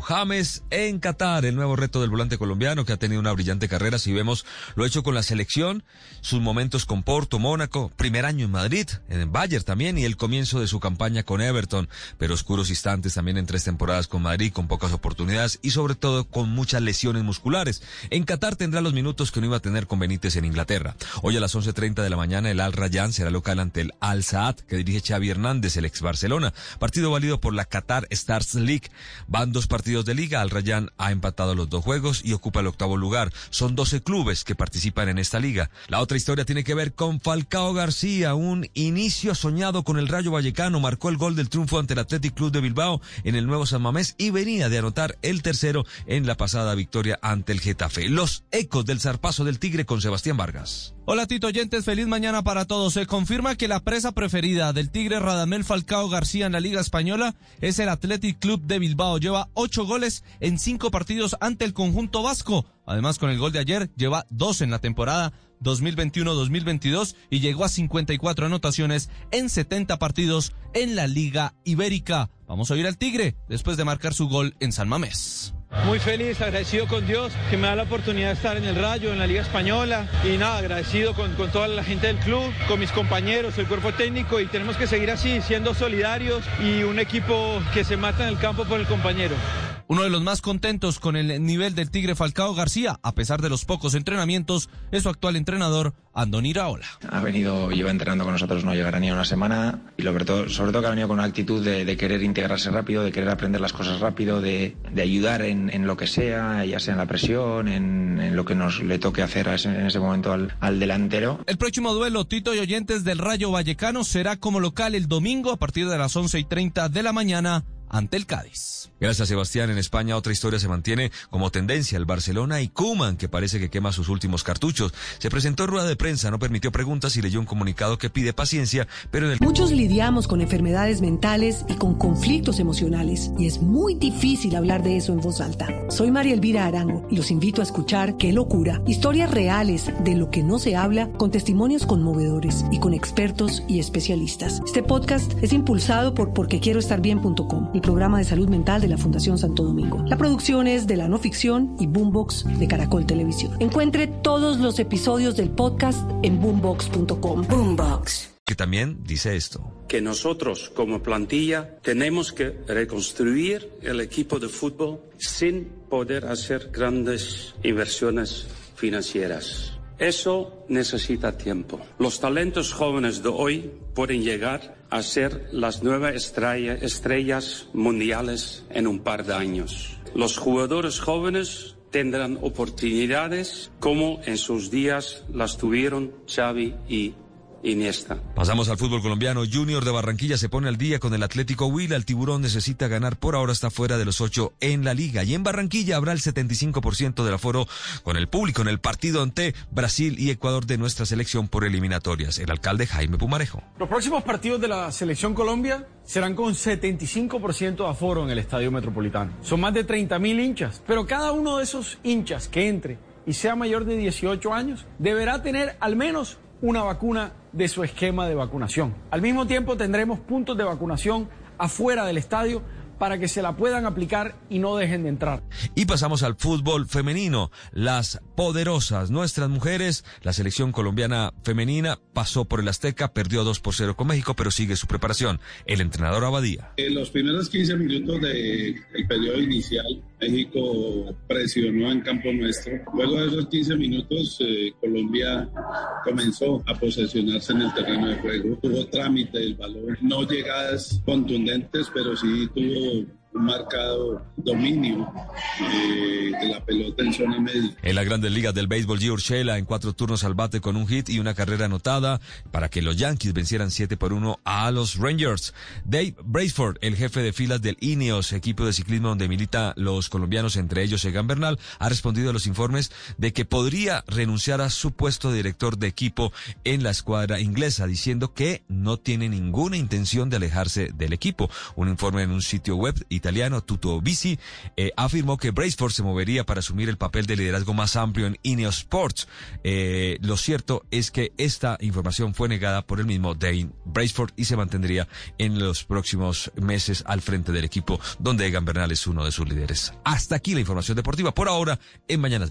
James en Qatar, el nuevo reto del volante colombiano que ha tenido una brillante carrera, si vemos, lo hecho con la selección, sus momentos con Porto, Mónaco, primer año en Madrid, en Bayern también y el comienzo de su campaña con Everton, pero oscuros instantes también en tres temporadas con Madrid, con pocas oportunidades y sobre todo con muchas lesiones musculares. En Qatar tendrá los minutos que no iba a tener con Benítez en Inglaterra. Hoy a las 11.30 de la mañana el Al Rayyan será local ante el Al Saad que dirige Xavi Hernández, el ex Barcelona, partido válido por la Qatar Stars League. Van dos partidos de liga, Al Rayyan ha empatado los dos juegos y ocupa el octavo lugar. Son 12 clubes que participan en esta liga. La otra historia tiene que ver con Falcao García, un inicio soñado con el Rayo Vallecano, marcó el gol del triunfo ante el Athletic Club de Bilbao en el nuevo San Mamés y venía de anotar el tercero en la pasada victoria ante el Getafe. Los ecos del zarpazo del Tigre con Sebastián Vargas. Hola Tito Oyentes, feliz mañana para todos. Se confirma que la presa preferida del Tigre Radamel Falcao García en la Liga Española es el Athletic Club de Bilbao. Lleva ocho goles en cinco partidos ante el conjunto vasco. Además, con el gol de ayer, lleva dos en la temporada 2021-2022 y llegó a 54 anotaciones en 70 partidos en la Liga Ibérica. Vamos a oír al Tigre después de marcar su gol en San Mamés. Muy feliz, agradecido con Dios que me da la oportunidad de estar en el Rayo, en la Liga Española y nada, agradecido con, toda la gente del club, con mis compañeros, el cuerpo técnico y tenemos que seguir así, siendo solidarios y un equipo que se mata en el campo por el compañero. Uno de los más contentos con el nivel del Tigre Falcao García, a pesar de los pocos entrenamientos, es su actual entrenador, Andoni Raola. Ha venido, lleva entrenando con nosotros, no llegará ni a una semana, y sobre todo, sobre todo que ha venido con una actitud de, de querer integrarse rápido, de querer aprender las cosas rápido, de, de ayudar en, en, lo que sea, ya sea en la presión, en, en lo que nos le toque hacer ese, en ese momento al, al, delantero. El próximo duelo, Tito y Oyentes del Rayo Vallecano, será como local el domingo a partir de las 11 y 30 de la mañana ante el Cádiz. Gracias, Sebastián. En España otra historia se mantiene como tendencia. El Barcelona y Kuman, que parece que quema sus últimos cartuchos. Se presentó en rueda de prensa, no permitió preguntas y leyó un comunicado que pide paciencia, pero en el... Muchos lidiamos con enfermedades mentales y con conflictos emocionales, y es muy difícil hablar de eso en voz alta. Soy María Elvira Arango y los invito a escuchar Qué locura, historias reales de lo que no se habla con testimonios conmovedores y con expertos y especialistas. Este podcast es impulsado por porquequieroestarbien.com, el programa de salud mental de la Fundación Santo Domingo. La producción es de la no ficción y Boombox de Caracol Televisión. Encuentre todos los episodios del podcast en boombox.com. Boombox. Que también dice esto. Que nosotros como plantilla tenemos que reconstruir el equipo de fútbol sin poder hacer grandes inversiones financieras. Eso necesita tiempo. Los talentos jóvenes de hoy pueden llegar a ser las nuevas estrella, estrellas mundiales en un par de años. Los jugadores jóvenes tendrán oportunidades como en sus días las tuvieron Xavi y Iniesta. Pasamos al fútbol colombiano. Junior de Barranquilla se pone al día con el Atlético Huila. El tiburón necesita ganar. Por ahora está fuera de los ocho en la liga. Y en Barranquilla habrá el 75% del aforo con el público en el partido ante Brasil y Ecuador de nuestra selección por eliminatorias. El alcalde Jaime Pumarejo. Los próximos partidos de la selección Colombia serán con 75% de aforo en el Estadio Metropolitano. Son más de 30 mil hinchas. Pero cada uno de esos hinchas que entre y sea mayor de 18 años deberá tener al menos una vacuna de su esquema de vacunación. Al mismo tiempo tendremos puntos de vacunación afuera del estadio para que se la puedan aplicar y no dejen de entrar. Y pasamos al fútbol femenino. Las poderosas, nuestras mujeres, la selección colombiana femenina pasó por el Azteca, perdió 2 por 0 con México, pero sigue su preparación. El entrenador Abadía. En los primeros 15 minutos del de periodo inicial, México presionó en campo nuestro. Luego de esos 15 minutos, eh, Colombia comenzó a posesionarse en el terreno de juego. Tuvo trámite del balón, no llegadas contundentes, pero sí tuvo un marcado dominio eh, de la pelota en zona media. En la Grandes Ligas del Béisbol, Gio Urshela en cuatro turnos al bate con un hit y una carrera anotada para que los Yankees vencieran 7 por 1 a los Rangers. Dave Braceford, el jefe de filas del Ineos, equipo de ciclismo donde milita los colombianos, entre ellos Egan Bernal, ha respondido a los informes de que podría renunciar a su puesto de director de equipo en la escuadra inglesa, diciendo que no tiene ninguna intención de alejarse del equipo. Un informe en un sitio web italiano, Tutto Bici, eh, afirmó que Braceford se movería para asumir el papel de liderazgo más amplio en Ineos Sports. Eh, lo cierto es que esta información fue negada por el mismo Dane Braceford y se mantendría en los próximos meses al frente del equipo donde Egan Bernal es uno de sus líderes. Hasta aquí la información deportiva por ahora en Mañanas.